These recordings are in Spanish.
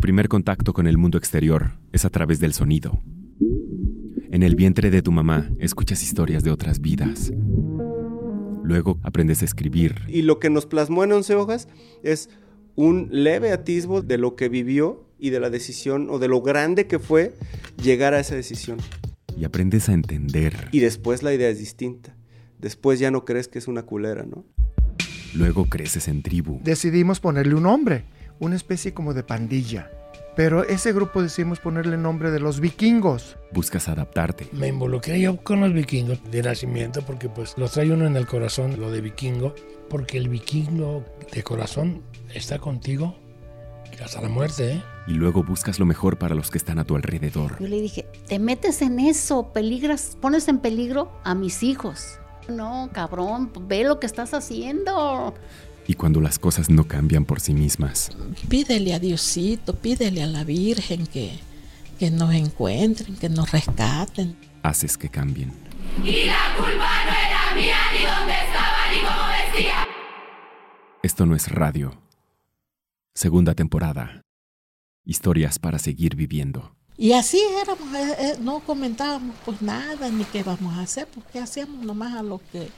Tu primer contacto con el mundo exterior es a través del sonido. En el vientre de tu mamá escuchas historias de otras vidas. Luego aprendes a escribir. Y lo que nos plasmó en Once Hojas es un leve atisbo de lo que vivió y de la decisión o de lo grande que fue llegar a esa decisión. Y aprendes a entender. Y después la idea es distinta. Después ya no crees que es una culera, ¿no? Luego creces en tribu. Decidimos ponerle un nombre, una especie como de pandilla. Pero ese grupo decidimos ponerle el nombre de los vikingos. Buscas adaptarte. Me involucré yo con los vikingos de nacimiento porque pues los trae uno en el corazón, lo de vikingo, porque el vikingo de corazón está contigo hasta la muerte, ¿eh? Y luego buscas lo mejor para los que están a tu alrededor. Yo le dije, te metes en eso, peligras, pones en peligro a mis hijos. No, cabrón, ve lo que estás haciendo. Y cuando las cosas no cambian por sí mismas. Pídele a Diosito, pídele a la Virgen que, que nos encuentren, que nos rescaten. Haces que cambien. Y la culpa no era mía, ni dónde estaba, ni cómo vestía. Esto no es radio. Segunda temporada. Historias para seguir viviendo. Y así éramos, eh, eh, no comentábamos pues nada, ni qué vamos a hacer, porque hacíamos nomás a lo que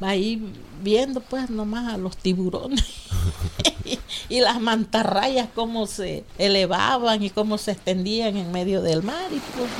ahí viendo pues nomás a los tiburones y las mantarrayas cómo se elevaban y cómo se extendían en medio del mar y pues